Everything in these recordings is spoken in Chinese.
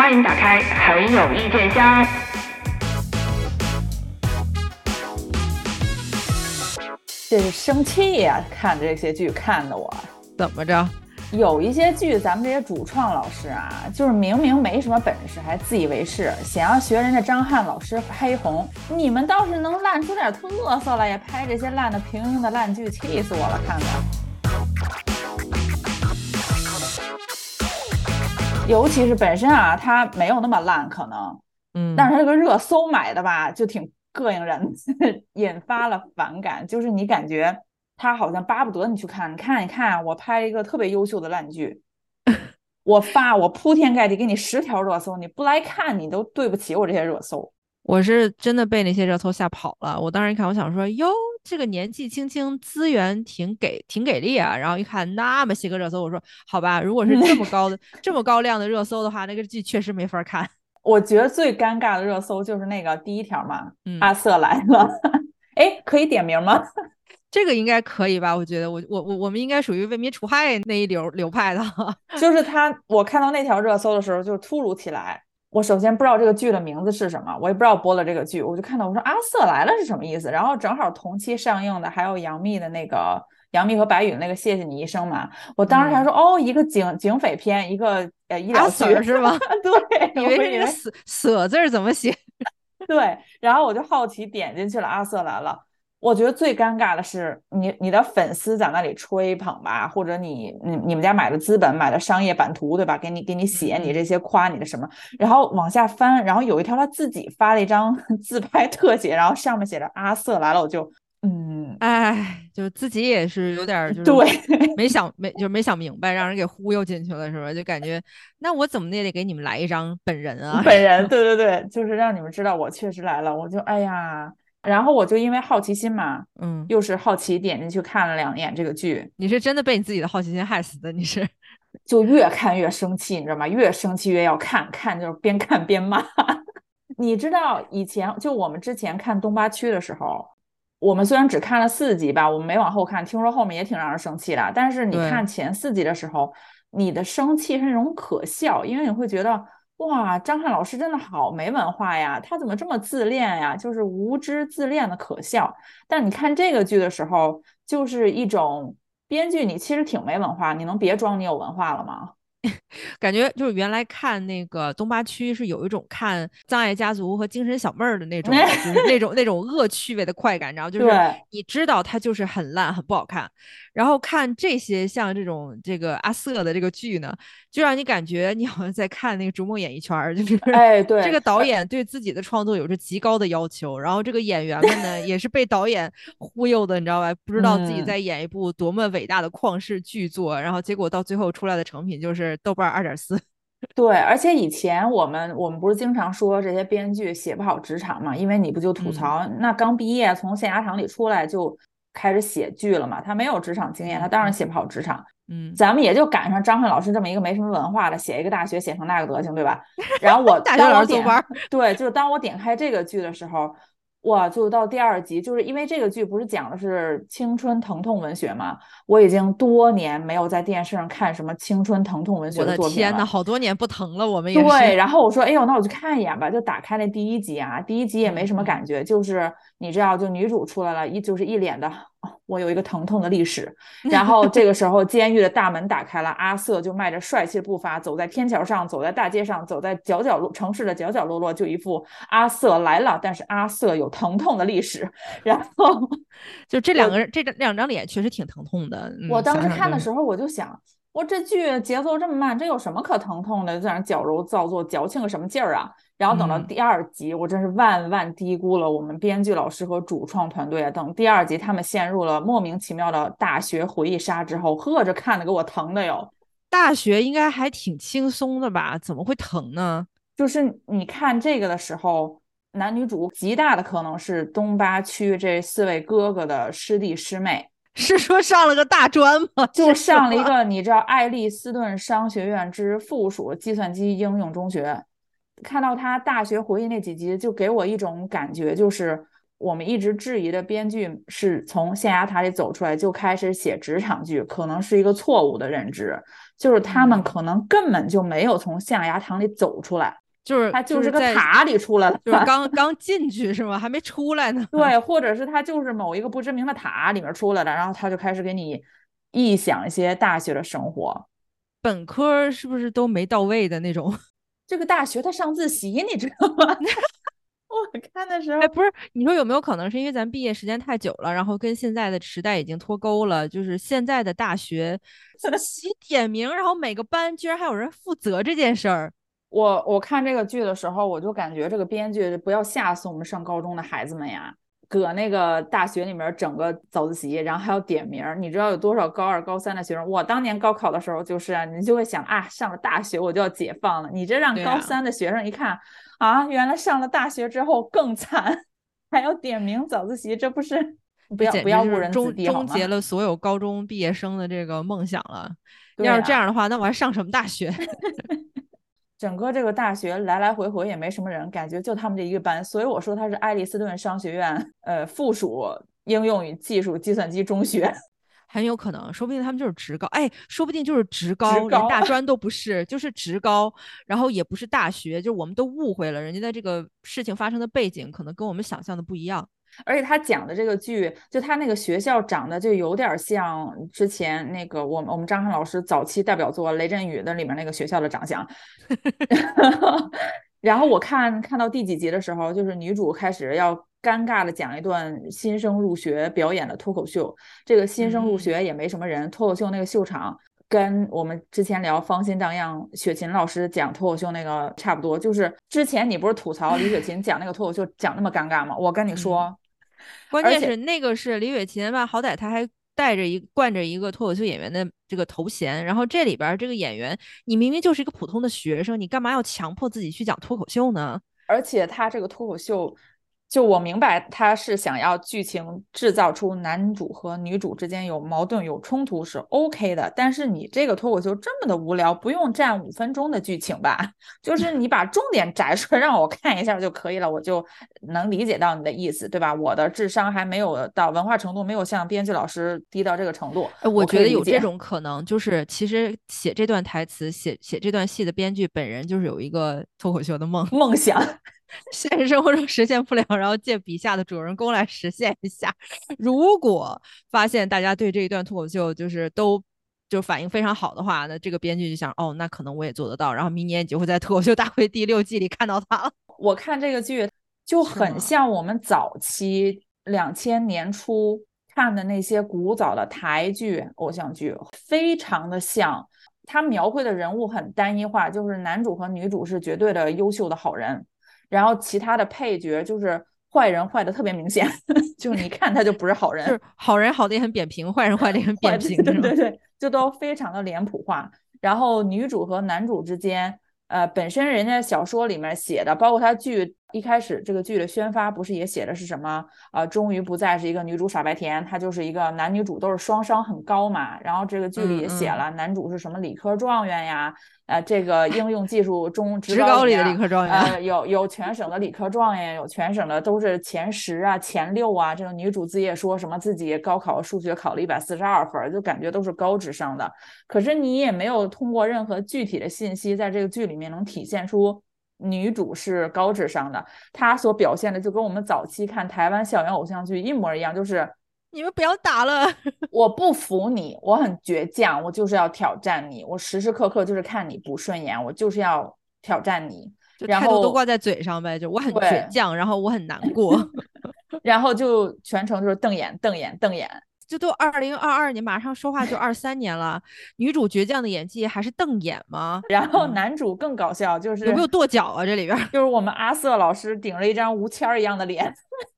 欢迎打开很有意见箱。这是生气呀、看这些剧看的我。怎么着？有一些剧，咱们这些主创老师啊，就是明明没什么本事，还自以为是，想要学人家张翰老师黑红。你们倒是能烂出点特色来，也拍这些烂的平庸的烂剧，气死我了！看的。尤其是本身啊，它没有那么烂，可能，嗯，但是它这个热搜买的吧，就挺膈应人，引发了反感。就是你感觉他好像巴不得你去看，你看，一看，我拍一个特别优秀的烂剧，我发，我铺天盖地给你十条热搜，你不来看，你都对不起我这些热搜。我是真的被那些热搜吓跑了。我当时一看，我想说，哟，这个年纪轻轻，资源挺给挺给力啊。然后一看那么些个热搜，我说好吧，如果是这么高的这么高量的热搜的话，那个剧确实没法看。我觉得最尴尬的热搜就是那个第一条嘛，嗯阿瑟来了，哎，可以点名吗？这个应该可以吧？我觉得我我我我们应该属于为民除害那一流流派的。就是他，我看到那条热搜的时候，就突如其来。我首先不知道这个剧的名字是什么，我也不知道播了这个剧，我就看到我说阿瑟来了是什么意思？然后正好同期上映的还有杨幂的那个杨幂和白宇的那个谢谢你一生嘛，我当时还说、哦，一个警警匪片，一个呃医疗阿剧是吗？对，以为是那个舍舍字儿怎么写？对，然后我就好奇点进去了，阿瑟来了。我觉得最尴尬的是你你的粉丝在那里吹捧吧，或者你你你们家买的资本买的商业版图对吧？给你给你写你这些夸你的什么，然后往下翻，然后有一条他自己发了一张 自拍特写，然后上面写着阿瑟来了，我就嗯，哎，就自己也是有点儿就是对没 想没就是没想明白，让人给忽悠进去了是吧？就感觉那我怎么也得给你们来一张本人啊。本人对对对，就是让你们知道我确实来了，我就哎呀，然后我就因为好奇心嘛，嗯，又是好奇点进去看了两眼这个剧，你是真的被你自己的好奇心害死的，你是。就越看越生气，你知道吗？越生气越要看，看就是边看边骂。你知道以前就我们之前看东八区的时候，我们虽然只看了四集吧，我们没往后看，听说后面也挺让人生气的。但是你看前四集的时候，你的生气是那种可笑，因为你会觉得哇，张翰老师真的好没文化呀，他怎么这么自恋呀？就是无知自恋的可笑。但你看这个剧的时候，就是一种编剧，你其实挺没文化，你能别装你有文化了吗？感觉就是原来看那个东八区是有一种看《葬爱家族》和《精神小妹儿》的那种，就是那种那种恶趣味的快感，然后就 是你知道它就是很烂很不好看，然后看这些像这种这个阿瑟的这个剧呢，就让你感觉你好像在看那个《逐梦演艺圈》儿，就是哎，对，这个导演对自己的创作有着极高的要求，然后这个演员们呢也是被导演忽悠的，你知道吧？不知道自己嗯在演一部多么伟大的旷世巨作，然后结果到最后出来的成品就是豆瓣二点四。对，而且以前我们我们不是经常说这些编剧写不好职场嘛？因为你不就吐嗯槽，那刚毕业从象牙塔里出来就开始写剧了嘛？他没有职场经验，他当然写不好职场。嗯，咱们也就赶上张翰老师这么一个没什么文化的，写一个大学写成那个德行，对吧？然后我大老师对，就是当我点开这个剧的时候，哇，就到第二集，就是因为这个剧不是讲的是青春疼痛文学嘛？我已经多年没有在电视上看什么青春疼痛文学的作品天呐，好多年不疼了，我们也对，然后我说，哎呦，那我去看一眼吧，就打开那第一集啊，第一集也没什么嗯感觉，就是你知道，就女主出来了，一就是一脸的，哦我有一个疼痛的历史。然后这个时候，监狱的大门打开了，阿瑟就迈着帅气的步伐走在天桥上，走在大街上，走在角角落城市的角角落落，就一副阿瑟来了，但是阿瑟有疼痛的历史。然后就这两个人，这张两张脸确实挺疼痛的。嗯我当时看的时候，我就想，我这剧节奏这么慢，这有什么可疼痛的？在那矫揉造作，矫情个什么劲儿啊？然后等到嗯第二集，我真是万万低估了我们编剧老师和主创团队啊！等第二集他们陷入了莫名其妙的大学回忆杀之后，呵，这看的给我疼的哟。大学应该还挺轻松的吧？怎么会疼呢？就是你看这个的时候，男女主极大的可能是东八区这四位哥哥的师弟师妹。是说上了个大专吗？就上了一个你知道爱丽斯顿商学院之附属计算机应用中学。看到他大学回忆那几集，就给我一种感觉，就是我们一直质疑的编剧是从象牙塔里走出来就开始写职场剧，可能是一个错误的认知，就是他们嗯可能根本就没有从象牙塔里走出来，就是他就是个塔里出来了，就是 刚刚进去是吗？还没出来呢。对，或者是他就是某一个不知名的塔里面出来的，然后他就开始给你臆想一些大学的生活。本科是不是都没到位的那种？这个大学他上自习，你知道吗？我看的时候哎，，不是，你说有没有可能是因为咱毕业时间太久了，然后跟现在的时代已经脱钩了？就是现在的大学自习点名，然后每个班居然还有人负责这件事儿。我我看这个剧的时候，我就感觉这个编剧不要吓死我们上高中的孩子们呀！搁那个大学里面整个早自习，然后还要点名儿，你知道有多少高二、高三的学生？我当年高考的时候就是啊，你就会想啊，上了大学我就要解放了。你这让高三的学生一看啊，原来上了大学之后更惨，还要点名早自习，这不是不要不要误人子弟？终结了所有高中毕业生的这个梦想了。对要是这啊样的话，那我还上什么大学？整个这个大学来来回回也没什么人，感觉就他们这一个班，所以我说它是爱丽斯顿商学院呃附属应用与技术计算机中学。很有可能，说不定他们就是职高，哎，说不定就是职高，连高大专 都不是，就是职高，然后也不是大学，就我们都误会了，人家的这个事情发生的背景可能跟我们想象的不一样。而且他讲的这个剧，就他那个学校长得就有点像之前那个我们我们张翰老师早期代表作《雷震宇》的里面那个学校的长相。然后我看看到第几集的时候，就是女主开始要尴尬的讲一段新生入学表演的脱口秀。这个新生入嗯学也没什么人，脱口秀那个秀场跟我们之前聊芳心荡漾雪琴老师讲脱口秀那个差不多。就是之前你不是吐槽李雪琴讲那个脱口秀讲那么尴尬吗？我跟你说。关键是那个是李雪琴吧，好歹她还带着一惯着一个脱口秀演员的这个头衔，然后这里边儿这个演员，你明明就是一个普通的学生，你干嘛要强迫自己去讲脱口秀呢？而且他这个脱口秀，就我明白他是想要剧情制造出男主和女主之间有矛盾、有冲突是 OK 的，但是你这个脱口秀这么的无聊，不用占五分钟的剧情吧？就是你把重点摘出来让我看一下就可以了，我就能理解到你的意思，对吧？我的智商还没有到文化程度，没有像编剧老师低到这个程度，呃我觉得有这种可能，就是其实写这段台词、写写这段戏的编剧本人就是有一个脱口秀的梦，梦想。现实生活中实现不了，然后借笔下的主人公来实现一下。如果发现大家对这一段脱口秀就是都就反应非常好的话，那这个编剧就想，哦，那可能我也做得到，然后明年你就会在脱口秀大会第六季里看到他了。我看这个剧就很像我们早期两千年初看的那些古早的台剧、偶像剧，非常的像。他描绘的人物很单一化，就是男主和女主是绝对的优秀的好人，然后其他的配角就是坏人，坏的特别明显，就是你看他就不是好人。就是好人好的也很扁平，坏人坏的也很扁平，对对对，就都非常的脸谱化。然后女主和男主之间，呃，本身人家小说里面写的，包括他剧一开始这个剧的宣发，不是也写的是什么？呃，终于不再是一个女主傻白甜，她就是一个男女主都是双商很高嘛。然后这个剧里也写了，男主是什么理科状元呀，呃，这个应用技术中职职高里的理科状元。呃，有有全省的理科状元，有全省的都是前十啊、前六啊。这个女主自己也说什么自己高考数学考了一百四十二分儿，就感觉都是高智商的。可是你也没有通过任何具体的信息，在这个剧里面能体现出女主是高智商的。她所表现的就跟我们早期看台湾校园偶像剧一模一样，就是你们不要打了，我不服你，我很倔强，我就是要挑战你，我时时刻刻就是看你不顺眼，我就是要挑战你。就然后态度都挂在嘴上呗，就我很倔强，然后我很难过。然后就全程就是瞪眼瞪眼瞪眼，这都二零二二年，马上说话就二三年了，女主倔强的演技还是瞪眼吗？然后嗯男主更搞笑，就是有没有跺脚啊？这里边儿，就是我们阿瑟老师顶着一张吴谦儿一样的脸，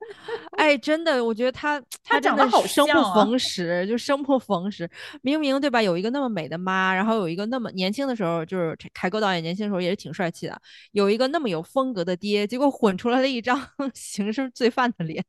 哎，真的，我觉得他 他长得好生不逢时，就生不逢时。明明对吧，有一个那么美的妈，然后有一个那么年轻的时候，就是凯歌导演年轻的时候也是挺帅气的，有一个那么有风格的爹，结果混出来了一张刑事罪犯的脸。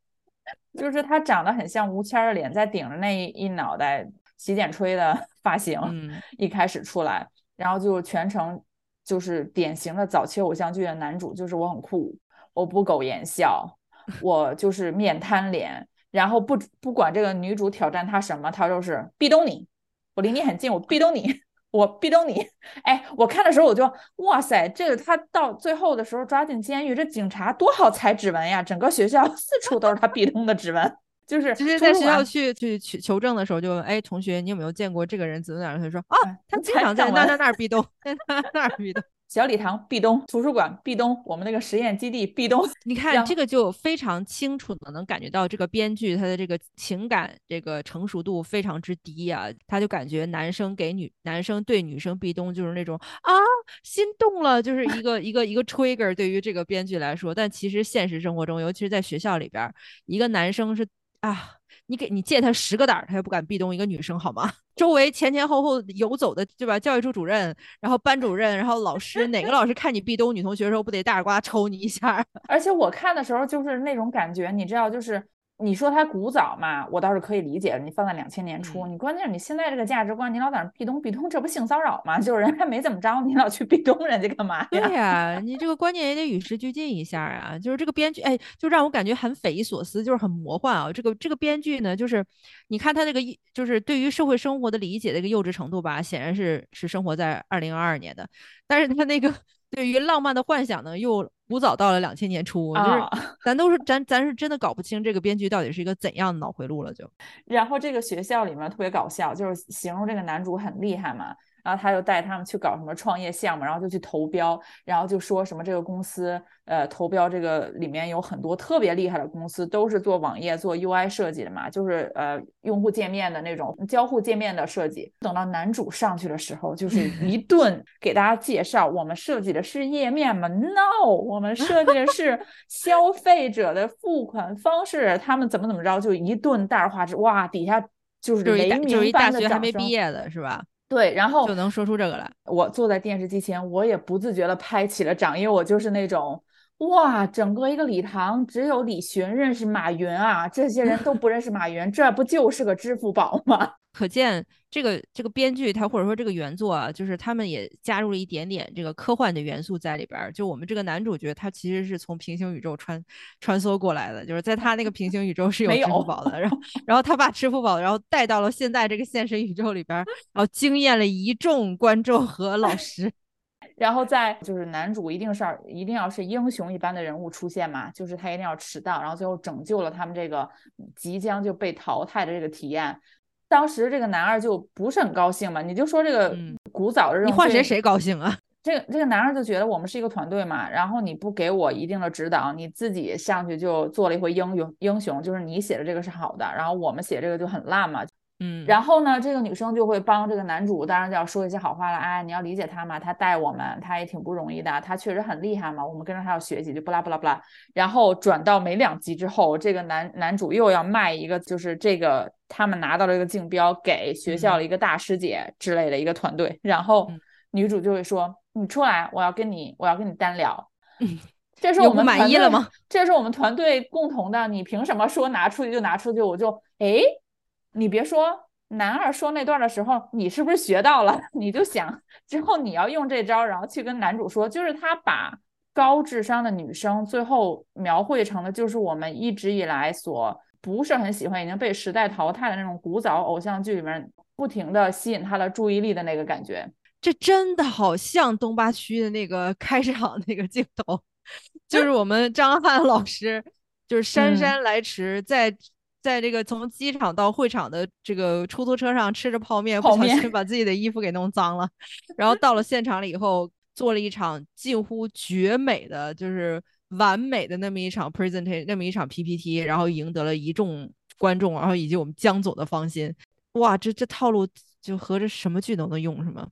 就是他长得很像吴谦儿的脸，在顶着那一一脑袋洗剪吹的 发型，嗯，一开始出来，然后就全程就是典型的早期偶像剧的男主，就是我很酷，我不苟言笑，我就是面瘫脸，然后不不管这个女主挑战他什么，他就是壁咚你，我离你很近，我壁咚你，我壁咚你。哎，我看的时候我就哇塞，这个他到最后的时候抓进监狱，这警察多好采指纹呀，整个学校四处都是他壁咚的指纹。就是直接在学校去去去求证的时候，就问哎同学，你有没有见过这个人？怎么怎么？他说啊，他经常在那那那儿壁咚，在那那儿壁咚。小礼堂壁咚，图书馆壁咚，我们那个实验基地壁咚。你看这个就非常清楚的能感觉到这个编剧他的这个情感这个成熟度非常之低啊，他就感觉男生给女男生对女生壁咚就是那种啊心动了，就是一个一个一个 trigger 对于这个编剧来说，但其实现实生活中，尤其是在学校里边，一个男生是。啊，你给你借他十个胆儿，他也不敢壁咚一个女生，好吗？周围前前后后游走的，对吧？教育处主任，然后班主任，然后老师，哪个老师看你壁咚女同学的时候，不得大耳刮抽你一下？而且我看的时候就是那种感觉，你知道，就是。你说它古早嘛，我倒是可以理解。你放在两千年初，你关键是你现在这个价值观，你老在那壁咚壁咚，这不性骚扰吗？就是人还没怎么着，你老去壁咚人家干嘛呀？对呀，你这个观念也得与时俱进一下啊。就是这个编剧，哎，就让我感觉很匪夷所思，就是很魔幻啊。这个这个编剧呢，就是你看他这个，就是对于社会生活的理解的一个幼稚程度吧，显然是是生活在二零二二年的，但是他那个。对于浪漫的幻想呢，又古早到了两千年初，就是 咱都是咱咱是真的搞不清这个编剧到底是一个怎样的脑回路了，就。然后这个学校里面特别搞笑，就是形容这个男主很厉害嘛。然后他就带他们去搞什么创业项目，然后就去投标，然后就说什么这个公司，呃，投标这个里面有很多特别厉害的公司，都是做网页、做 UI 设计的嘛，就是呃用户界面的那种交互界面的设计。等到男主上去的时候，就是一 顿给大家介绍，我们设计的是页面吗？No，我们设计的是 消费者的付款方式，他们怎么怎么着，就一顿大而化之。哇，底下就是雷鸣般的掌声。还没毕业的是吧？对，然后就能说出这个来。我坐在电视机前，我也不自觉的拍起了掌，因为我就是那种，哇，整个一个礼堂只有李寻认识马云啊，这些人都不认识马云，这不就是个支付宝吗？可见这个这个编剧他或者说这个原作啊，就是他们也加入了一点点这个科幻的元素在里边儿。就我们这个男主角他其实是从平行宇宙穿穿梭过来的，就是在他那个平行宇宙是有支付宝的，然后然后他把支付宝然后带到了现在这个现实宇宙里边，然后惊艳了一众观众和老师。然后在就是男主一定是一定要是英雄一般的人物出现嘛，就是他一定要迟到，然后最后拯救了他们这个即将就被淘汰的这个体验。当时这个男二就不是很高兴嘛，你就说这个古早的，你换谁谁高兴啊？这个这个男二就觉得我们是一个团队嘛，然后你不给我一定的指导，你自己上去就做了一回英雄英雄，就是你写的这个是好的，然后我们写这个就很烂嘛。嗯，然后呢，这个女生就会帮这个男主，当然就要说一些好话了。哎，你要理解他嘛，他带我们，他也挺不容易的，他确实很厉害嘛，我们跟着他要学习，就不拉不拉不拉。然后转到没两集之后，这个男男主又要卖一个，就是这个他们拿到了一个竞标，给学校的一个大师姐之类的一个团队。然后女主就会说：“你出来，我要跟你，我要跟你单聊。”嗯这是我们满意了吗？这是我们团队共同的，你凭什么说拿出去就拿出去？我就哎。你别说，男二说那段的时候，你是不是学到了？你就想之后你要用这招，然后去跟男主说，就是他把高智商的女生最后描绘成的，就是我们一直以来所不是很喜欢、已经被时代淘汰的那种古早偶像剧里面不停的吸引他的注意力的那个感觉。这真的好像东八区的那个 开场那个镜头，就是我们张翰老师，就是姗姗来迟在。在这个从机场到会场的这个出租车上吃着泡面，不小心把自己的衣服给弄脏了，然后到了现场了以后，做了一场近乎绝美的，就是完美的那么一场 presentation，那么一场 PPT，然后赢得了一众观众，然后以及我们江总的芳心。哇，这这套路就合着什么剧都能用是吗？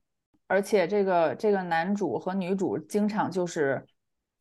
而且这个这个男主和女主经常就是，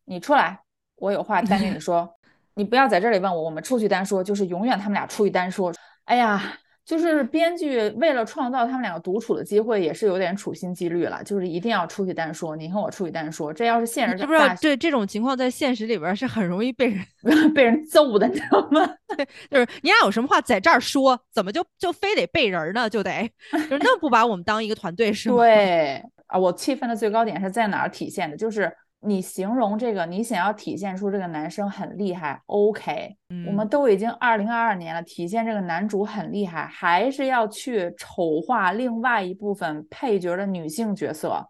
你出来，我有话单跟你说。你不要在这里问我，我们出去单说，就是永远他们俩出去单说。哎呀，就是编剧为了创造他们两个独处的机会，也是有点处心积虑了，就是一定要出去单说。你和我出去单说，这要是现实，知不知道？对这种情况，在现实里边是很容易被人 被人揍的，你知道吗？对，就是你俩有什么话在这儿说，怎么就就非得背人呢？就得 就是那不把我们当一个团队是吗？对啊，我气愤的最高点是在哪儿体现的？就是。你形容这个，你想要体现出这个男生很厉害，OK，嗯我们都已经二零二二年了，体现这个男主很厉害，还是要去丑化另外一部分配角的女性角色，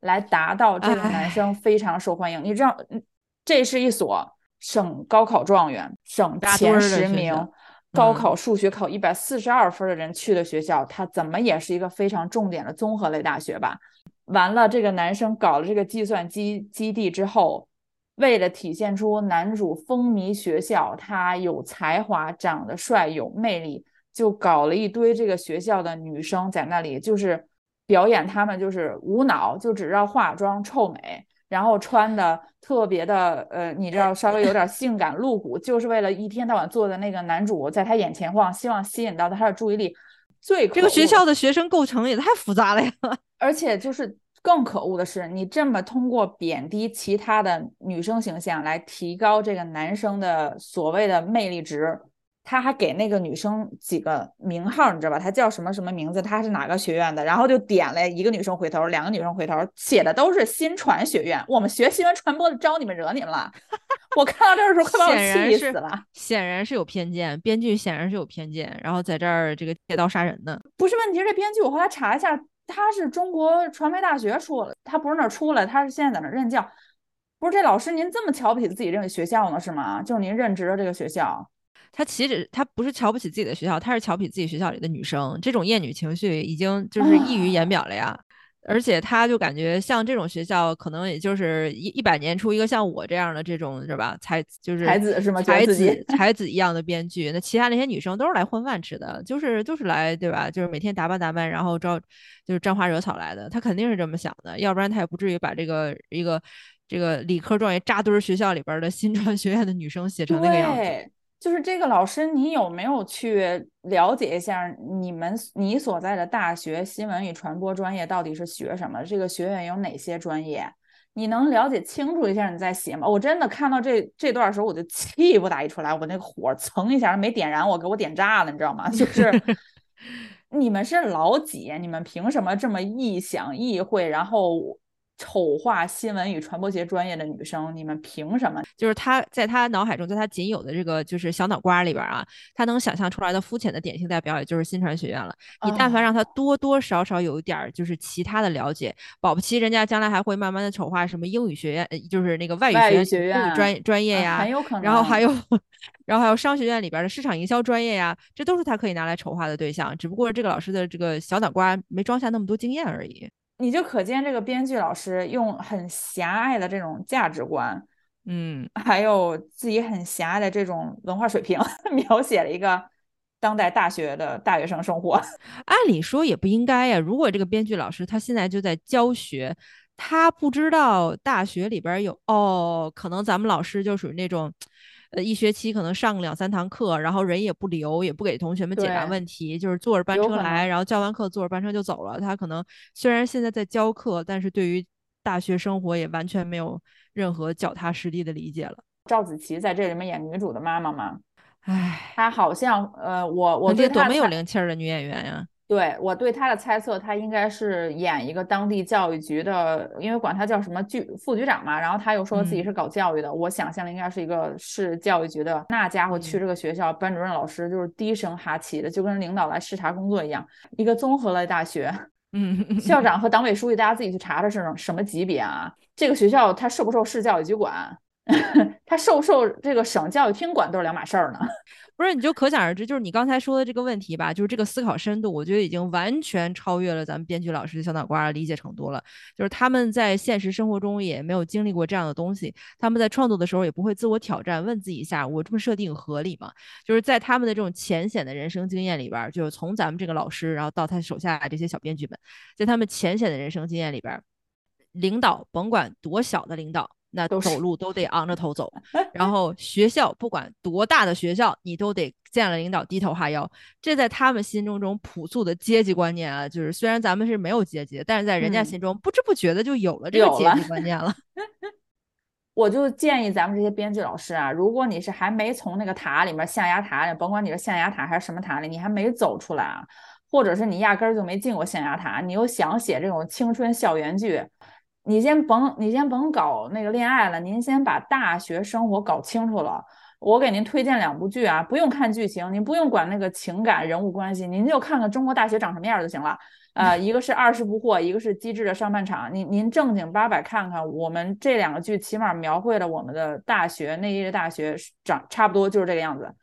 来达到这个男生非常受欢迎。你知道，嗯这是一所省高考状元、省前十名校。高嗯考数学考一百四十二分的人去的学校，它怎么也是一个非常重点的综合类大学吧？完了，这个男生搞了这个计算机基地之后，为了体现出男主风靡学校，他有才华、长得帅、有魅力，就搞了一堆这个学校的女生在那里，就是表演他们就是无脑，就只知道化妆、臭美，然后穿的特别的呃，你知道稍微有点性感露骨，就是为了一天到晚坐在那个男主在他眼前晃，希望吸引到他的注意力。最这个学校的学生构成也太复杂了呀！而且就是更可恶的是，你这么通过贬低其他的女生形象来提高这个男生的所谓的魅力值，他还给那个女生几个名号，你知道吧？他叫什么什么名字？他是哪个学院的？然后就点了一个女生回头，两个女生回头，写的都是新传学院。我们学新闻传播的招你们惹你们了？我看到这儿的时候快把我气死了。显然是有偏见，编剧显然是有偏见，然后在这儿这个借刀杀人呢。不是问题，这编剧我后来查一下，他是中国传媒大学出了，他不是那儿出来，他是现在在那儿任教。不是这老师您这么瞧不起自己这个学校呢是吗？就是您任职的这个学校，他其实他不是瞧不起自己的学校，他是瞧不起自己学校里的女生，这种厌女情绪已经就是溢于言表了呀。而且他就感觉像这种学校，可能也就是一一百年出一个像我这样的这种是吧？才就是才子是吗才子才子一样的编剧，那其他那些女生都是来混饭吃的，就是就是来对吧？就是每天打扮打扮，然后招就是沾花惹草来的。他肯定是这么想的，要不然他也不至于把这个一个这个理科状元扎堆儿学校里边儿的新 传学院的女生写成那个样子。对，就是这个老师，你有没有去了解一下你们你所在的大学新闻与传播专业到底是学什么？这个学院有哪些专业？你能了解清楚一下你再写吗？我真的看到这这段时候，我就气不打一处来，我那个火蹭一下没点燃我，给我点炸了，你知道吗？就是 你们是老几？你们凭什么这么臆想异会，然后丑化新闻与传播学专业的女生？你们凭什么？就是他在他脑海中，在他仅有的这个就是小脑瓜里边啊，他能想象出来的肤浅的典型代表，也就是新传学院了。你但凡哦让他多多少少有一点儿就是其他的了解，保不齐人家将来还会慢慢的丑化什么英语学院，呃就是那个外语学院、专专业啊呀，很有可能。然后还有，然后还有商学院里边的市场营销专业呀，这都是他可以拿来丑化的对象。只不过这个老师的这个小脑瓜没装下那么多经验而已。你就可见这个编剧老师用很狭隘的这种价值观，嗯，还有自己很狭隘的这种文化水平，描写了一个当代大学的大学生生活。按理说也不应该呀。如果这个编剧老师他现在就在教学，他不知道大学里边有哦，可能咱们老师就属于那种，呃，一学期可能上个两三堂课，然后人也不留，也不给同学们解答问题，就是坐着班车来，然后教完课坐着班车就走了。他可能虽然现在在教课，但是对于大学生活也完全没有任何脚踏实地的理解了。赵子琪在这里面演女主的妈妈吗，唉，她好像呃，我我那这多么有灵气儿的女演员呀！对我对他的猜测，他应该是演一个当地教育局的，因为管他叫什么局副局长嘛，然后他又说自己嗯是搞教育的，我想象的应该是一个市教育局的。那家伙去嗯这个学校，班主任老师就是低声哈气的，就跟领导来视察工作一样。一个综合类大学，嗯，校长和党委书记，大家自己去查查是什么级别啊？这个学校它受不受市教育局管？它受不受这个省教育厅管都是两码事儿呢。不是，你就可想而知，就是你刚才说的这个问题吧，就是这个思考深度，我觉得已经完全超越了咱们编剧老师的小脑瓜的理解程度了。就是他们在现实生活中也没有经历过这样的东西，他们在创作的时候也不会自我挑战，问自己一下，我这么设定合理吗？就是在他们的这种浅显的人生经验里边，就是从咱们这个老师，然后到他手下这些小编剧们，在他们浅显的人生经验里边，领导甭管多小的领导，那都走路都得昂着头走。然后学校不管多大的学校，你都得见了领导低头哈腰。这在他们心中这种朴素的阶级观念啊，就是虽然咱们是没有阶级，但是在人家嗯心中不知不觉的就有了这个阶级观念了。我就建议咱们这些编剧老师啊，如果你是还没从那个塔里面象牙塔里，甭管你是象牙塔还是什么塔里，你还没走出来啊，或者是你压根儿就没进过象牙塔，你又想写这种青春校园剧，你先甭你先甭搞那个恋爱了，您先把大学生活搞清楚了。我给您推荐两部剧啊，不用看剧情，您不用管那个情感人物关系，您就看看中国大学长什么样就行了。呃，一个是二十不惑，一个是机智的上半场。您您正经八百看看，我们这两个剧起码描绘了我们的大学那一届大学长差不多就是这个样子。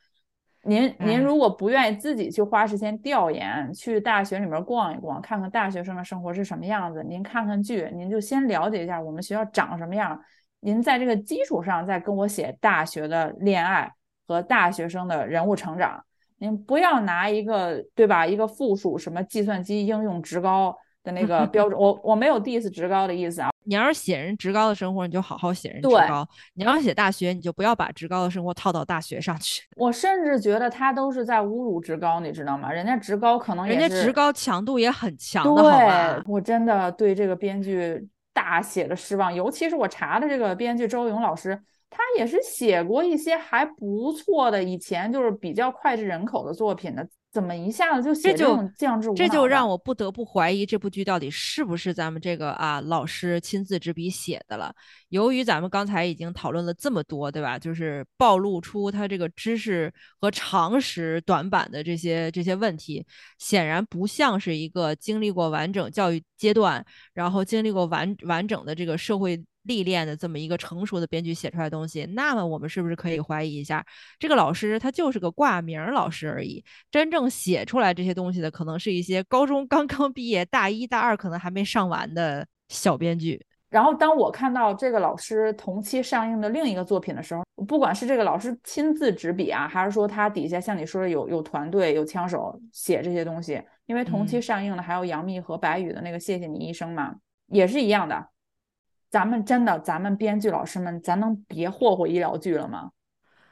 您您如果不愿意自己去花时间调研，去大学里面逛一逛，看看大学生的生活是什么样子，您看看剧，您就先了解一下我们学校长什么样。您在这个基础上再跟我写大学的恋爱和大学生的人物成长。您不要拿一个对吧？一个附属什么计算机应用职高的那个标准，我我没有 diss 职高的意思啊。你要是写人职高的生活，你就好好写人职高；你要写大学，你就不要把职高的生活套到大学上去。我甚至觉得他都是在侮辱职高，你知道吗？人家职高可能人家职高强度也很强的，好吧？我真的对这个编剧大写的失望，尤其是我查的这个编剧周勇老师。他也是写过一些还不错的，以前就是比较脍炙人口的作品的，怎么一下子就写这种降智？这就让我不得不怀疑这部剧到底是不是咱们这个啊老师亲自执笔写的了。由于咱们刚才已经讨论了这么多，对吧？就是暴露出他这个知识和常识短板的这些这些问题，显然不像是一个经历过完整教育阶段，然后经历过完完整的这个社会。历练的这么一个成熟的编剧写出来的东西，那么我们是不是可以怀疑一下，这个老师他就是个挂名老师而已？真正写出来这些东西的，可能是一些高中 刚刚毕业、大一、大二可能还没上完的小编剧。然后，当我看到这个老师同期上映的另一个作品的时候，不管是这个老师亲自执笔啊，还是说他底下像你说的有有团队、有枪手写这些东西，因为同期上映的还有杨幂和白宇的那个《谢谢你医生》嘛，也是一样的。咱们真的，咱们编剧老师们，咱能别霍霍医疗剧了吗？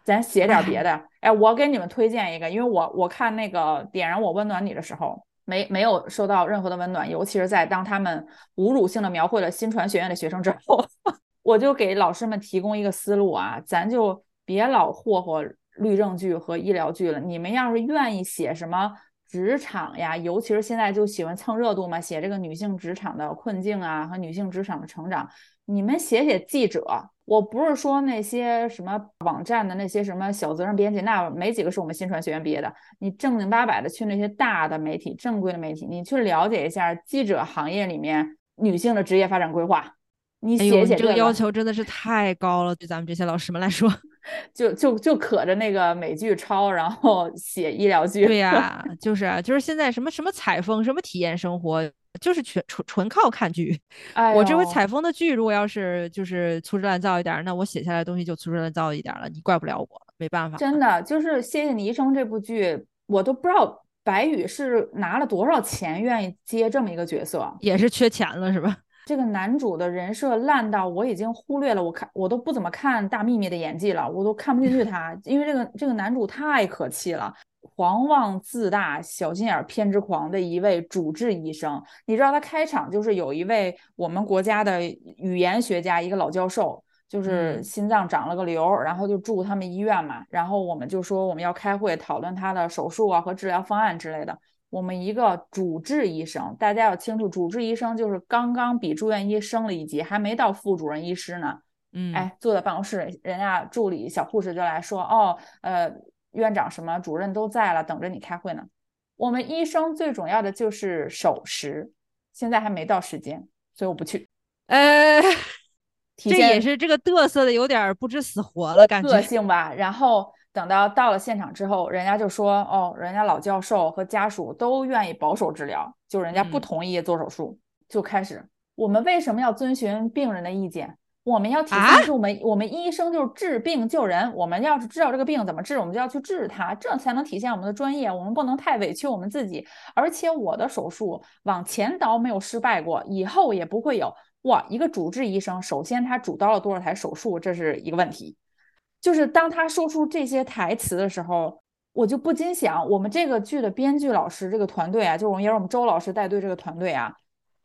咱写点别的。哎，我给你们推荐一个，因为我我看那个点燃我温暖你的时候，没没有受到任何的温暖，尤其是在当他们侮辱性的描绘了新传学院的学生之后，我就给老师们提供一个思路啊，咱就别老霍霍律政剧和医疗剧了。你们要是愿意写什么？职场呀，尤其是现在就喜欢蹭热度嘛，写这个女性职场的困境啊和女性职场的成长。你们写写记者，我不是说那些什么网站的那些什么小责任编辑，那没几个是我们新传学院毕业的。你正经八百的去那些大的媒体、正规的媒体，你去了解一下记者行业里面女性的职业发展规划。你写写这个要求真的是太高了，对咱们这些老师们来说。就就就可着那个美剧抄，然后 写医疗剧。对呀，就是啊，就是现在什么什么采风，什么体验生活，就是全纯纯靠看剧。哎我这回采风的剧，如果要是就是粗制滥造一点，那我写下来的东西就粗制滥造一点了，你怪不了我，没办法。真的，就是谢谢你医生这部剧，我都不知道白宇是拿了多少钱愿意接这么一个角色，也是缺钱了是吧？这个男主的人设烂到我已经忽略了，我看我都不怎么看大幂幂的演技了，我都看不进去他，因为这个这个男主太可气了，狂妄自大、小心眼、偏执狂的一位主治医生。你知道他开场就是有一位我们国家的语言学家，一个老教授，就是心脏长了个瘤，然后就住他们医院嘛，然后我们就说我们要开会讨论他的手术啊和治疗方案之类的。我们一个主治医生，大家要清楚，主治医生就是刚刚比住院医升了一级，还没到副主任医师呢。嗯，哎，坐在办公室，人家助理小护士就来说，哦，呃，院长什么主任都在了，等着你开会呢。我们医生最重要的就是守时，现在还没到时间，所以我不去。呃，这也是这个嘚瑟的有点不知死活了，感觉个性吧。然后。等到到了现场之后，人家就说：“哦，人家老教授和家属都愿意保守治疗，就人家不同意做手术。”就开始，我们为什么要遵循病人的意见？我们要体现是我们我们医生就是治病救人。我们要是知道这个病怎么治，我们就要去治它，这才能体现我们的专业。我们不能太委屈我们自己。而且我的手术往前倒没有失败过，以后也不会有。哇，一个主治医生，首先他主刀了多少台手术，这是一个问题。就是当他说出这些台词的时候，我就不禁想，我们这个剧的编剧老师这个团队啊，就是我们也是我们周老师带队这个团队啊，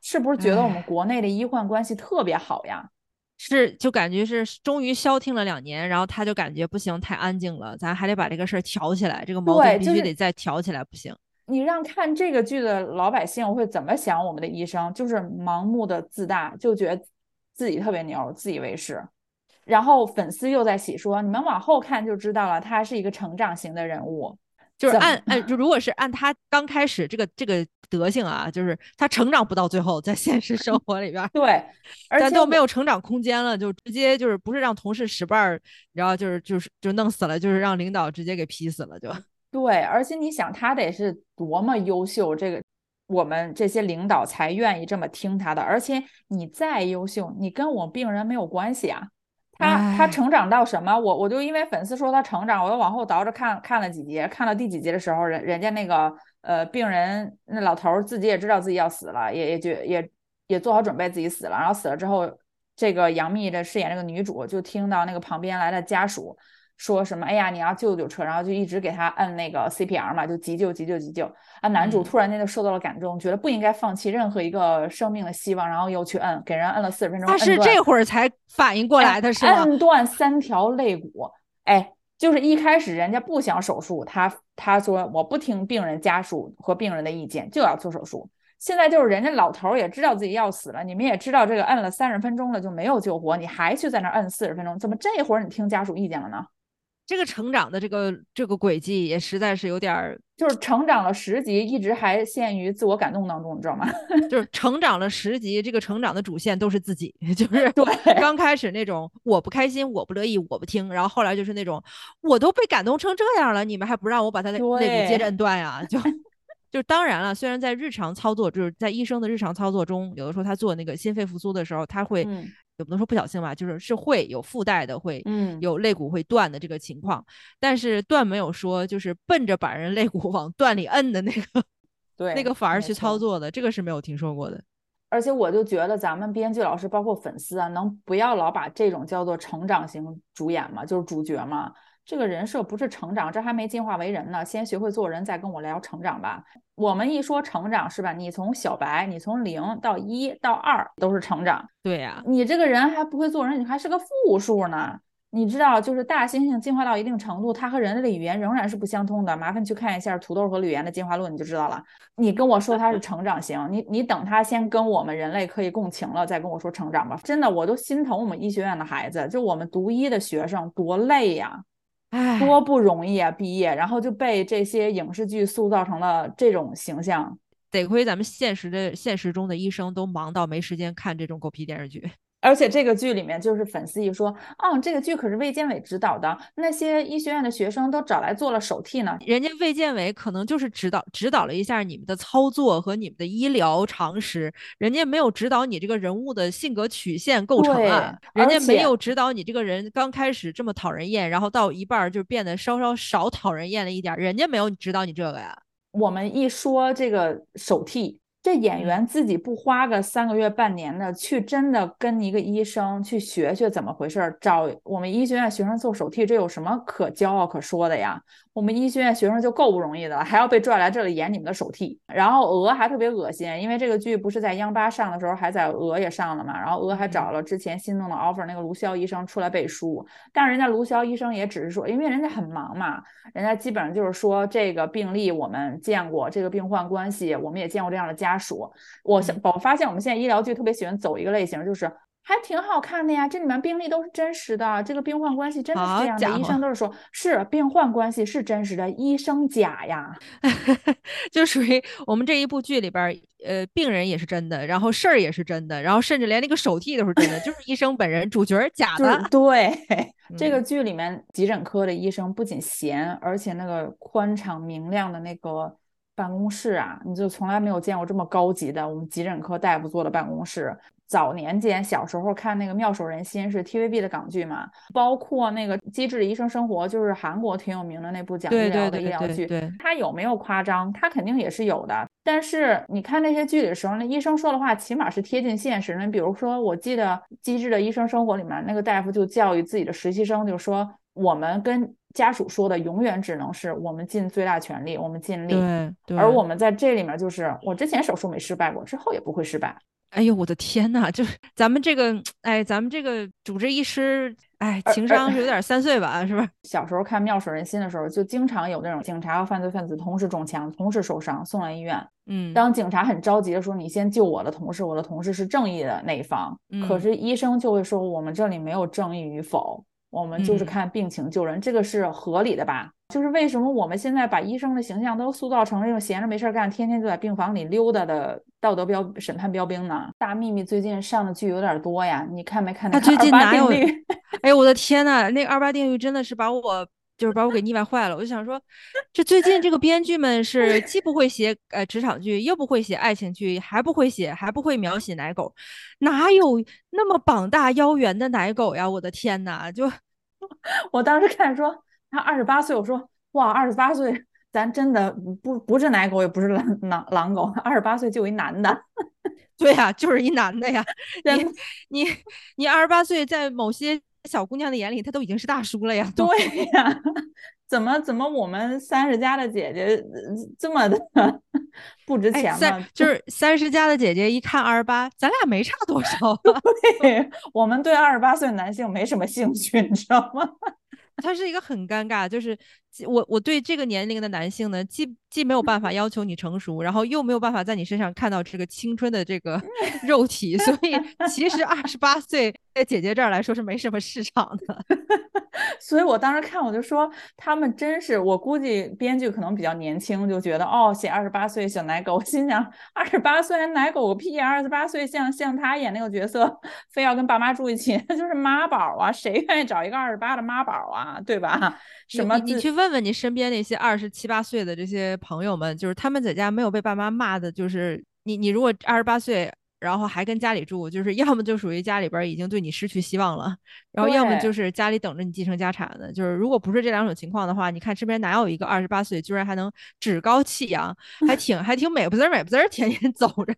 是不是觉得我们国内的医患关系特别好呀？是，就感觉是终于消停了两年，然后他就感觉不行，太安静了，咱还得把这个事儿挑起来，这个矛盾必须得再挑起来，不行。你让看这个剧的老百姓会怎么想？我们的医生就是盲目的自大，就觉得自己特别牛，自以为是。然后粉丝又在洗说，你们往后看就知道了，他是一个成长型的人物。就是按按就如果是按他刚开始这个这个德行啊，就是他成长不到最后，在现实生活里边，对，而且都没有成长空间了，就直接就是不是让同事使绊儿，然后就是就是就弄死了，就是让领导直接给劈死了，就 对。而且你想，他得是多么优秀，这个我们这些领导才愿意这么听他的。而且你再优秀，你跟我病人没有关系啊。他他成长到什么？我我就因为粉丝说他成长，我又往后倒着看看了几节，看到第几节的时候，人人家那个呃病人那老头自己也知道自己要死了，也也就也也做好准备自己死了，然后死了之后，这个杨幂的饰演这个女主就听到那个旁边来的家属。说什么？哎呀，你要救救车，然后就一直给他按那个 CPR 嘛，就急救、急救、急救。啊，男主突然间就受到了感动，觉得不应该放弃任何一个生命的希望，然后又去摁，给人摁了四十分钟。他是这会儿才反应过来的，是吗？摁断三条肋骨。哎，就是一开始人家不想手术，他他说我不听病人家属和病人的意见，就要做手术。现在就是人家老头也知道自己要死了，你们也知道这个摁了三十分钟了就没有救活，你还去在那摁四十分钟，怎么这会儿你听家属意见了呢？这个成长的这个这个轨迹也实在是有点儿，就是成长了十级，一直还陷于自我感动当中，你知道吗？就是成长了十级，这个成长的主线都是自己，就是对刚开始那种我不开心，我不乐意，我不听，然后后来就是那种我都被感动成这样了，你们还不让我把他的肋骨接着断呀？就就当然了，虽然在日常操作，就是在医生的日常操作中，有的时候他做那个心肺复苏的时候，他会。也不能说不小心吧，就是是会有附带的，会有肋骨会断的这个情况。但是断没有说，就是奔着把人肋骨往断里摁的那个，对，那个反而去操作的，这个是没有听说过的。而且我就觉得咱们编剧老师，包括粉丝啊，能不要老把这种叫做成长型主演嘛，就是主角嘛。这个人设不是成长，这还没进化为人呢。先学会做人，再跟我聊成长吧。我们一说成长，是吧？你从小白，你从零到一到二都是成长。对呀，你这个人还不会做人，你还是个负数呢。你知道，就是大猩猩进化到一定程度，它和人类的语言仍然是不相通的。麻烦去看一下《土豆和吕岩的进化论》，你就知道了。你跟我说它是成长型，你你等它先跟我们人类可以共情了，再跟我说成长吧。真的，我都心疼我们医学院的孩子，就我们读医的学生多累呀。多不容易啊！毕业，然后就被这些影视剧塑造成了这种形象。得亏咱们现实的现实中的医生都忙到没时间看这种狗屁电视剧。而且这个剧里面，就是粉丝一说，哦，这个剧可是卫健委指导的，那些医学院的学生都找来做了手替呢。人家卫健委可能就是指导指导了一下你们的操作和你们的医疗常识，人家没有指导你这个人物的性格曲线构成啊，人家没有指导你这个人刚开始这么讨人厌，然后到一半就变得稍稍少讨人厌了一点，人家没有指导你这个呀。我们一说这个手替。这演员自己不花个三个月半年的去真的跟一个医生去学学怎么回事，找我们医学院学生做手替，这有什么可骄傲可说的呀？我们医学院学生就够不容易的了，还要被拽来这里演你们的手替，然后鹅还特别恶心，因为这个剧不是在央八上的时候，还在鹅也上了嘛，然后鹅还找了之前心动的 offer 那个卢肖医生出来背书，但是人家卢肖医生也只是说，因为人家很忙嘛，人家基本上就是说这个病例我们见过，这个病患关系我们也见过这样的家属，我我发现我们现在医疗剧特别喜欢走一个类型，就是。还挺好看的呀，这里面病例都是真实的，这个病患关系真的是这样的，医生都是说，是病患关系是真实的，医生假呀，就属于我们这一部剧里边，呃，病人也是真的，然后事儿也是真的，然后甚至连那个手替都是真的，就是医生本人，主角假的。对，这个剧里面急诊科的医生不仅闲，而且那个宽敞明亮的那个办公室啊，你就从来没有见过这么高级的我们急诊科大夫坐的办公室。早年间，小时候看那个《妙手仁心》是 TVB 的港剧嘛，包括那个《机智的医生生活》，就是韩国挺有名的那部讲医疗的医疗剧。它有没有夸张？它肯定也是有的。但是你看那些剧里的时候，那医生说的话起码是贴近现实的。比如说，我记得《机智的医生生活》里面那个大夫就教育自己的实习生，就说我们跟家属说的永远只能是我们尽最大全力，我们尽力。对。而我们在这里面就是，我之前手术没失败过，之后也不会失败。哎呦，我的天呐，就是咱们这个，哎，咱们这个主治医师，哎，情商是有点三岁吧，是吧？小时候看《妙手仁心》的时候，就经常有那种警察和犯罪分子同时中枪、同时受伤，送来医院。嗯，当警察很着急的说：“你先救我的同事，我的同事是正义的那一方。”可是医生就会说：“我们这里没有正义与否。”我们就是看病情救人，这个是合理的吧？就是为什么我们现在把医生的形象都塑造成这种闲着没事干，天天就在病房里溜达的道德标审判标兵呢？大幂幂最近上的剧有点多呀，你看没看？他最近哪有？哎呦我的天呐，那二八定律真的是把我就是把我给腻歪坏了。我就想说，这最近这个编剧们是既不会写呃职场剧，又不会写爱情剧，还不会写，还不会描写奶狗，哪有那么膀大腰圆的奶狗呀？我的天呐，就。我当时看说他二十八岁，我说哇，二十八岁，咱真的不不是奶狗，也不是狼狼狼狗，二十八岁就一男的，对呀，就是一男的呀。你你你二十八岁，在某些小姑娘的眼里，他都已经是大叔了呀。对呀，怎么怎么我们三十加的姐姐这么的不值钱吗？就是三十加的姐姐一看二十八，咱俩没差多少。对我们对二十八岁男性没什么兴趣，你知道吗？他是一个很尴尬，就是我我对这个年龄的男性呢，既既没有办法要求你成熟，然后又没有办法在你身上看到这个青春的这个 肉体，所以其实二十八岁在姐姐这儿来说是没什么市场的。所以我当时看我就说，他们真是，我估计编剧可能比较年轻，就觉得哦，写二十八岁小奶狗，心想二十八岁还奶狗个屁呀！二十八岁像像他演那个角色，非要跟爸妈住一起，那 就是妈宝啊！谁愿意找一个二十八的妈宝啊？对吧？什么？你去问问你身边那些二十七八岁的这些朋友们，就是他们在家没有被爸妈骂的，就是你你如果二十八岁。然后还跟家里住，就是要么就属于家里边已经对你失去希望了，然后要么就是家里等着你继承家产的。就是如果不是这两种情况的话，你看身边哪有一个二十八岁居然还能趾高气扬，还挺还挺美不滋美不滋，天天走着。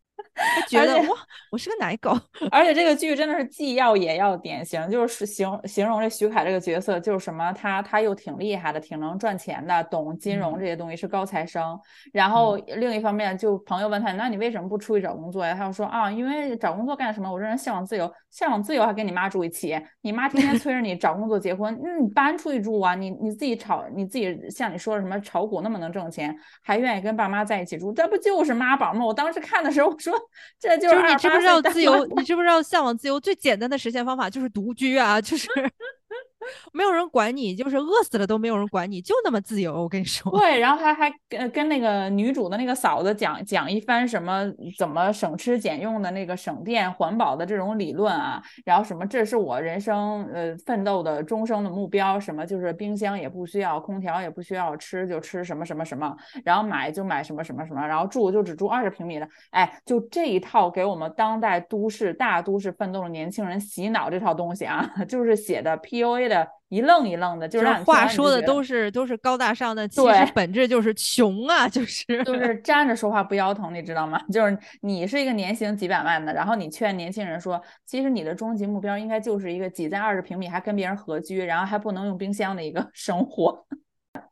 觉得哇，我是个奶狗，而且这个剧真的是既要也要典型，就是形形容这徐凯这个角色就是什么，他他又挺厉害的，挺能赚钱的，懂金融这些东西，是高材生。然后另一方面，就朋友问他，那你为什么不出去找工作呀？他又说啊，因为找工作干什么？我这人向往自由，向往自由还跟你妈住一起，你妈天天催着你找工作结婚，那你搬出去住啊？你你自己炒，你自己像你说的什么炒股那么能挣钱，还愿意跟爸妈在一起住，这不就是妈宝吗？我当时看的时候我说。这就是你知不知道自由？你知不知道向往自由最简单的实现方法就是独居啊，就是。没有人管你，就是饿死了都没有人管你，就那么自由。我跟你说，对，然后还还跟跟那个女主的那个嫂子讲讲一番什么怎么省吃俭用的那个省电环保的这种理论啊，然后什么这是我人生呃奋斗的终生的目标，什么就是冰箱也不需要，空调也不需要，吃就吃什么什么什么，然后买就买什么什么什么，然后住就只住二十平米的，哎，就这一套给我们当代都市大都市奋斗的年轻人洗脑这套东西啊，就是写的 PUA 的。一愣一愣的，就是话说的都是都是高大上的，其实本质就是穷啊，就是 就是站着说话不腰疼，你知道吗？就是你是一个年薪几百万的，然后你劝年轻人说，其实你的终极目标应该就是一个挤在二十平米还跟别人合居，然后还不能用冰箱的一个 生活。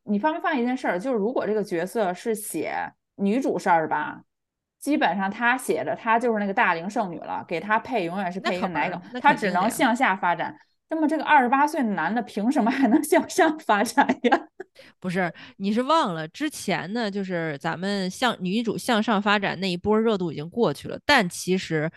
你发没发现一件事儿？就是如果这个角色是写女主事儿吧，基本上她写的她就是那个大龄剩女了，给她配永远是配一个奶狗，他只能向下发展。那么这个二十八岁的男的凭什么还能向上发展呀？不是，你是忘了之前呢？就是咱们向女主向上发展那一波热度已经过去了。但其实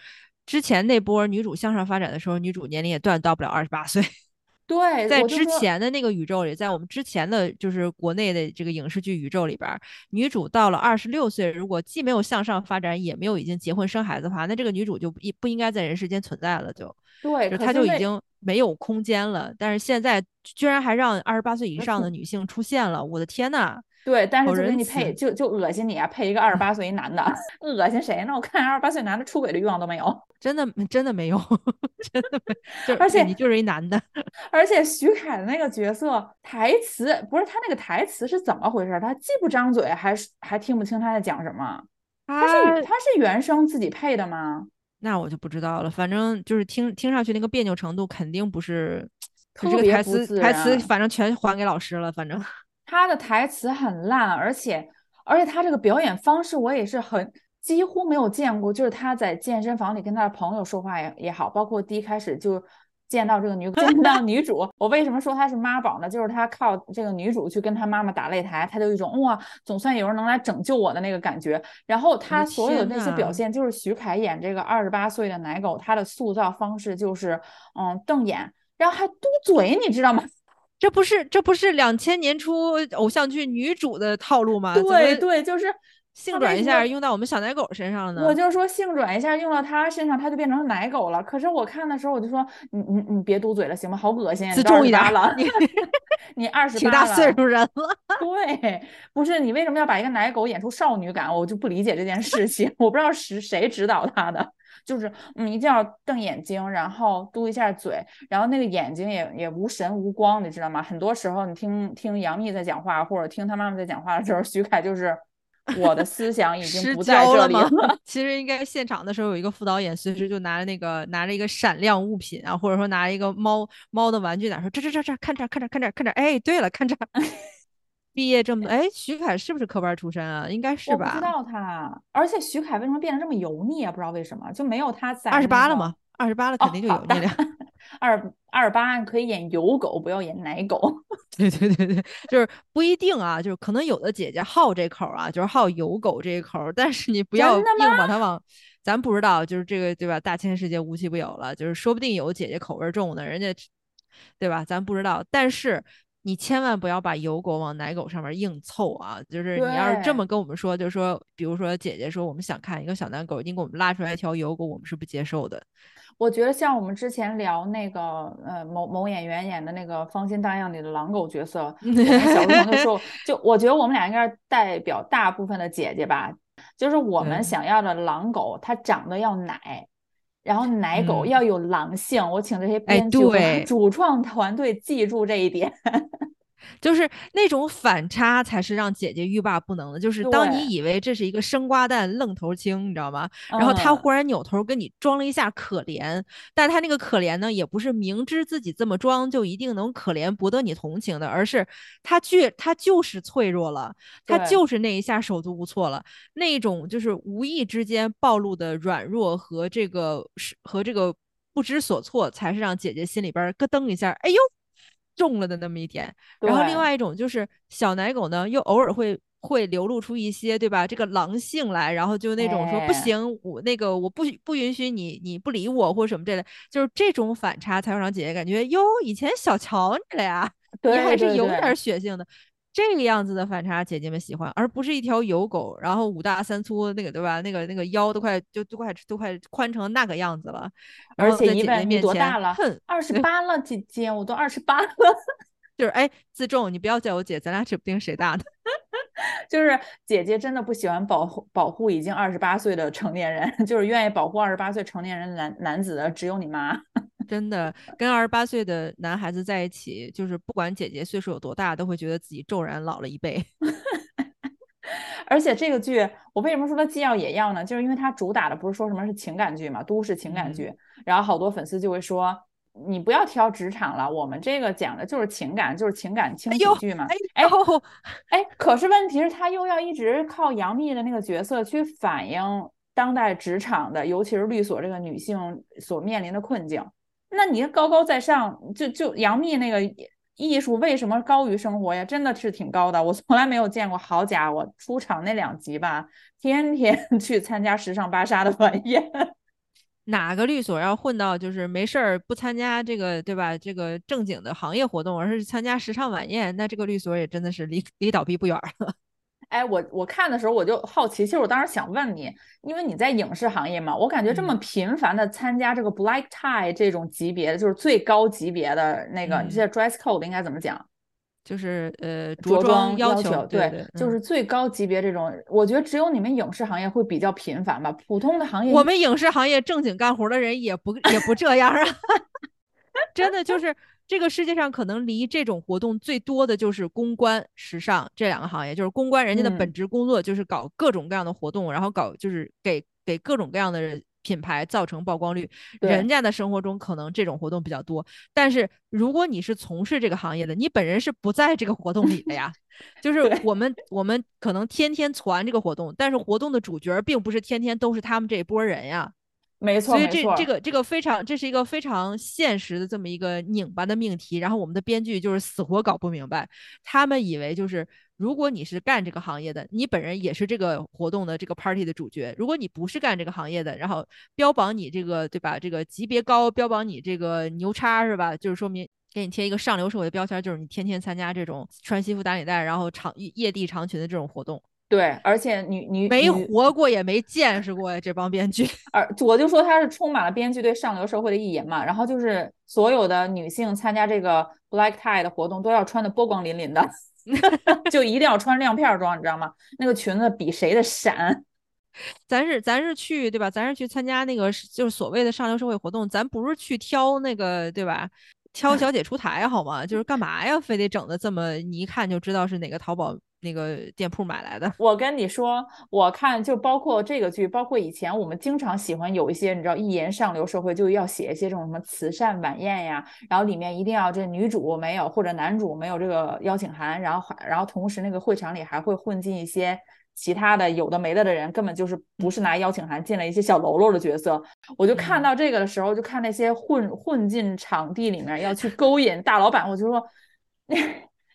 之前那波女主向上发展的时候，女主年龄也断到不了二十八岁。对，在之前的那个宇宙里，在我们之前的就是国内的这个影视剧宇宙里边，女主到了二十六岁，如果既没有向上发展，也没有已经结婚生孩子的话，那这个女主就不不应该在人世间存在了，就对，她就已经没有空间了。但是现在居然还让二十八岁以上的女性出现了，我的天呐！对，但是就给你配，就就恶心你啊！配一个二十八岁一男的，恶心谁呢？我看二十八岁男的出轨的欲望都没有，真的真的没有，真的没。就而且你就是一男的，而且徐凯的那个角色台词不是他那个台词是怎么回事？他既不张嘴，还是还听不清他在讲什么？他是他是原声自己配的吗？那我就不知道了。反正就是听听上去那个别扭程度肯定不是，这个台词台词反正全还给老师了，反正。他的台词很烂，而且而且他这个表演方式我也是很几乎没有见过，就是他在健身房里跟他的朋友说话也也好，包括第一开始就见到这个女 见到女主，我为什么说她是妈宝呢？就是她靠这个女主去跟她妈妈打擂台，她就一种哇，总算有人能来拯救我的那个感觉。然后她所有的那些表现，就是徐凯演这个二十八岁的奶狗，他的塑造方式就是嗯瞪眼，然后还嘟嘴，你知道吗？这不是这不是两千年初偶像剧女主的套路吗？对对，就是。性转一下用到我们小奶狗身上了呢？我就说性转一下用到它身上，它就变成奶狗了。可是我看的时候，我就说你你你别嘟嘴了，行吗？好恶心！自重一点了，你 你二十挺大岁数人了。对，不是你为什么要把一个奶狗演出少女感？我就不理解这件事情。我不知道是谁指导他的，就是嗯，一定要瞪眼睛，然后嘟一下嘴，然后那个眼睛也也无神无光，你知道吗？很多时候你听听杨幂在讲话，或者听她妈妈在讲话的时候，徐凯就是。我的思想已经不在这里了。其实应该现场的时候有一个副导演，随时就拿着那个拿着一个闪亮物品啊，或者说拿着一个猫猫的玩具，哪说这这这这看这看这看这看这，哎，对了，看这。毕业这么多，哎，徐凯是不是科班出身啊？应该是吧。我不知道他，而且徐凯为什么变得这么油腻啊？不知道为什么就没有他在。二十八了吗？二十八了，肯定就油腻了。二二十八可以演油狗，不要演奶狗。对 对对对，就是不一定啊，就是可能有的姐姐好这口啊，就是好油狗这一口，但是你不要硬把它往，咱不知道，就是这个对吧？大千世界无奇不有了，就是说不定有姐姐口味重的，人家对吧？咱不知道，但是你千万不要把油狗往奶狗上面硬凑啊！就是你要是这么跟我们说，就是说，比如说姐姐说我们想看一个小奶狗，你给我们拉出来一条油狗，我们是不接受的。我觉得像我们之前聊那个呃某某演员演的那个《芳心荡漾》里的狼狗角色，小鹿童就说，就我觉得我们俩应该是代表大部分的姐姐吧，就是我们想要的狼狗，它长得要奶，然后奶狗要有狼性。我请这些编剧主创团队记住这一点。就是那种反差才是让姐姐欲罢不能的。就是当你以为这是一个生瓜蛋愣头青，你知道吗？然后他忽然扭头跟你装了一下可怜，但他那个可怜呢，也不是明知自己这么装就一定能可怜博得你同情的，而是他却他就是脆弱了，他就是那一下手足无措了。那种就是无意之间暴露的软弱和这个是和这个不知所措，才是让姐姐心里边咯噔一下，哎呦。重了的那么一点，然后另外一种就是小奶狗呢，又偶尔会会流露出一些，对吧？这个狼性来，然后就那种说不行，我那个我不不允许你，你不理我或者什么之类的，就是这种反差才会让姐姐感觉哟，以前小瞧你了呀，你还是有点血性的。这个样子的反差，姐姐们喜欢，而不是一条油狗，然后五大三粗那个，对吧？那个那个腰都快就都快都快宽成那个样子了，而且一百你多大了？哼，二十 八了，姐姐，我都二十八了。就是哎，自重，你不要叫我姐，咱俩指不定谁大呢。就是姐姐真的不喜欢保护保护已经二十八岁的成年人，就是愿意保护二十八岁成年人男男子的只有你妈。真的跟二十八岁的男孩子在一起，就是不管姐姐岁数有多大，都会觉得自己骤然老了一倍。而且这个剧，我为什么说它既要也要呢？就是因为它主打的不是说什么是情感剧嘛，都市情感剧。然后好多粉丝就会说，你不要挑职场了，我们这个讲的就是情感，就是情感轻喜剧嘛。哎哎，可是问题是，他又要一直靠杨幂的那个角色去反映当代职场的，尤其是律所这个女性所面临的困境。那你高高在上，就就杨幂那个艺术为什么高于生活呀？真的是挺高的，我从来没有见过。好家伙，出场那两集吧，天天 去参加时尚芭莎的晚宴。哪个律所要混到就是没事儿不参加这个对吧？这个正经的行业活动，而是参加时尚晚宴，那这个律所也真的是离离倒闭不远了。哎，我我看的时候我就好奇，其实我当时想问你，因为你在影视行业嘛，我感觉这么频繁的参加这个 black tie 这种级别的，就是最高级别的那个，你这 dress code 应该怎么讲？就是呃着装要求，对，就是最高级别这种，我觉得只有你们影视行业会比较频繁吧，普通的行业，我们影视行业正经干活的人也不也不这样啊，真的就是。这个世界上可能离这种活动最多的就是公关、时尚这两个行业。就是公关，人家的本职工作就是搞各种各样的活动，然后搞就是给给各种各样的品牌造成曝光率，人家的生活中可能这种活动比较多。但是如果你是从事这个行业的，你本人是不在这个活动里的呀。就是我们我们可能天天传这个活动，但是活动的主角并不是天天都是他们这一波人呀。没错，所以这这个这个非常，这是一个非常现实的这么一个拧巴的命题。然后我们的编剧就是死活搞不明白，他们以为就是如果你是干这个行业的，你本人也是这个活动的这个 party 的主角；如果你不是干这个行业的，然后标榜你这个对吧，这个级别高，标榜你这个牛叉是吧？就是说明。给你贴一个上流社会的标签，就是你天天参加这种穿西服打领带，然后长夜地长裙的这种活动，对，而且你你没活过也没见识过呀，这帮编剧。而我就说他是充满了编剧对上流社会的意淫嘛，然后就是所有的女性参加这个 black tie 的活动都要穿的波光粼粼的，就一定要穿亮片装，你知道吗？那个裙子比谁的闪。咱是咱是去对吧？咱是去参加那个就是所谓的上流社会活动，咱不是去挑那个对吧？挑小姐出台好吗？就是干嘛呀？非得整的这么你一看就知道是哪个淘宝那个店铺买来的。我跟你说，我看就包括这个剧，包括以前我们经常喜欢有一些，你知道，一言上流社会就要写一些这种什么慈善晚宴呀，然后里面一定要这女主没有或者男主没有这个邀请函，然后还然后同时那个会场里还会混进一些。其他的有的没的的人根本就是不是拿邀请函进了一些小喽啰的角色，我就看到这个的时候，就看那些混混进场地里面要去勾引大老板，我就说，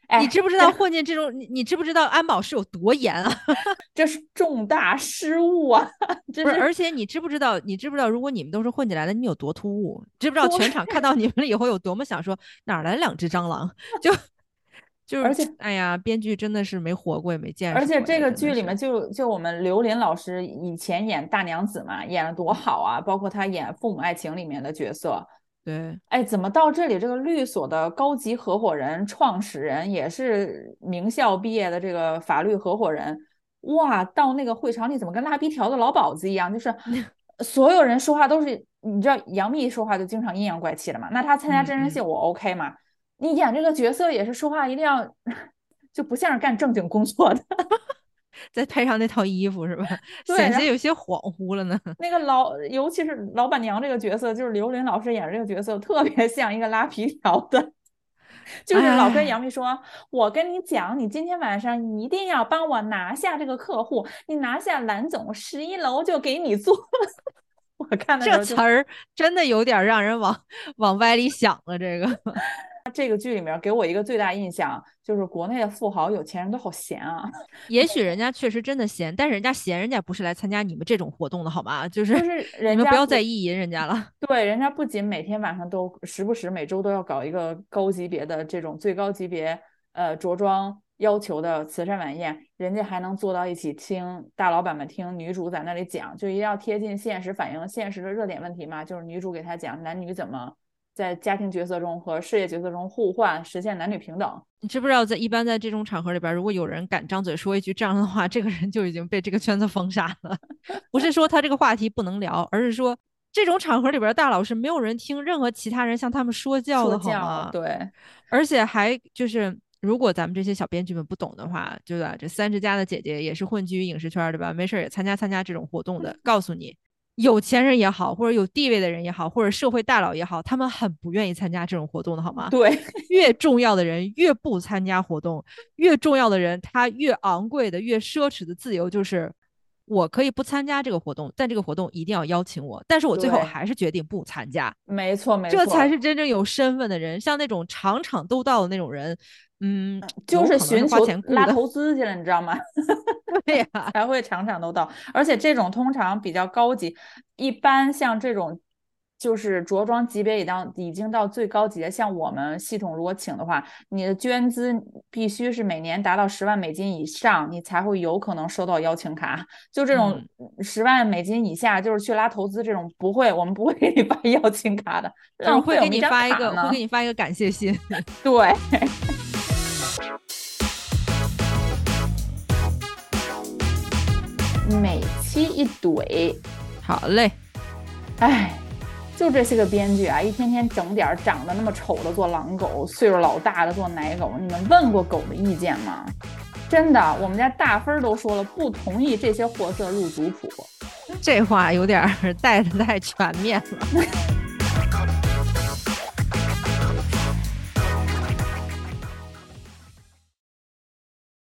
哎，你知不知道混进这种你你知不知道安保是有多严啊？这是重大失误啊！不是，而且你知不知道？你知不知道？如果你们都是混进来的，你有多突兀？知不知道全场看到你们了以后有多么想说哪来两只蟑螂？就。就是，而且，哎呀，编剧真的是没活过，也没见识。而且这个剧里面，就就我们刘琳老师以前演大娘子嘛，演的多好啊！包括她演《父母爱情》里面的角色。对，哎，怎么到这里，这个律所的高级合伙人、创始人，也是名校毕业的这个法律合伙人，哇，到那个会场里怎么跟拉皮条的老鸨子一样？就是 所有人说话都是，你知道杨幂说话就经常阴阳怪气的嘛？那她参加真人秀，我 OK 吗？你演这个角色也是说话一定要 就不像是干正经工作的，再配上那套衣服是吧？对，显得有些恍惚了呢。那个老，尤其是老板娘这个角色，就是刘琳老师演的这个角色，特别像一个拉皮条的，就是老跟杨幂说：“哎、我跟你讲，你今天晚上一定要帮我拿下这个客户，你拿下蓝总十一楼就给你做。”我看的这词儿真的有点让人往往歪里想了，这个。这个剧里面给我一个最大印象就是国内的富豪有钱人都好闲啊。也许人家确实真的闲，但是人家闲，人家不是来参加你们这种活动的好吗？就是就是 人家不要再意淫人家了。对，人家不仅每天晚上都时不时每周都要搞一个高级别的这种最高级别呃着装要求的慈善晚宴，人家还能坐到一起听大老板们听女主在那里讲，就一定要贴近现实，反映现实的热点问题嘛。就是女主给他讲男女怎么。在家庭角色中和事业角色中互换，实现男女平等。你知不知道，在一般在这种场合里边，如果有人敢张嘴说一句这样的话，这个人就已经被这个圈子封杀了。不是说他这个话题不能聊，而是说这种场合里边大佬是没有人听任何其他人向他们说教的，好吗？对，而且还就是，如果咱们这些小编剧们不懂的话，对吧？这三十加的姐姐也是混迹于影视圈，对吧？没事也参加参加这种活动的，告诉你。有钱人也好，或者有地位的人也好，或者社会大佬也好，他们很不愿意参加这种活动的，好吗？对，越重要的人越不参加活动，越重要的人他越昂贵的、越奢侈的自由就是，我可以不参加这个活动，但这个活动一定要邀请我，但是我最后还是决定不参加。没错，没错，这才是真正有身份的人。像那种场场都到的那种人，嗯，就是寻求拉投资去了，你知道吗？对呀、才会场场都到，而且这种通常比较高级，一般像这种就是着装级别已到已经到最高级的，像我们系统如果请的话，你的捐资必须是每年达到十万美金以上，你才会有可能收到邀请卡。就这种十万美金以下，就是去拉投资这种，不会，我们不会给你 发邀请卡的，但是会给你发一个，会给你发一个感谢信。对。每期一怼，好嘞。哎，就这些个编剧啊，一天天整点长得那么丑的做狼狗，岁数老大的做奶狗。你们问过狗的意见吗？真的，我们家大芬都说了，不同意这些货色入族谱。这话有点儿带的太全面了。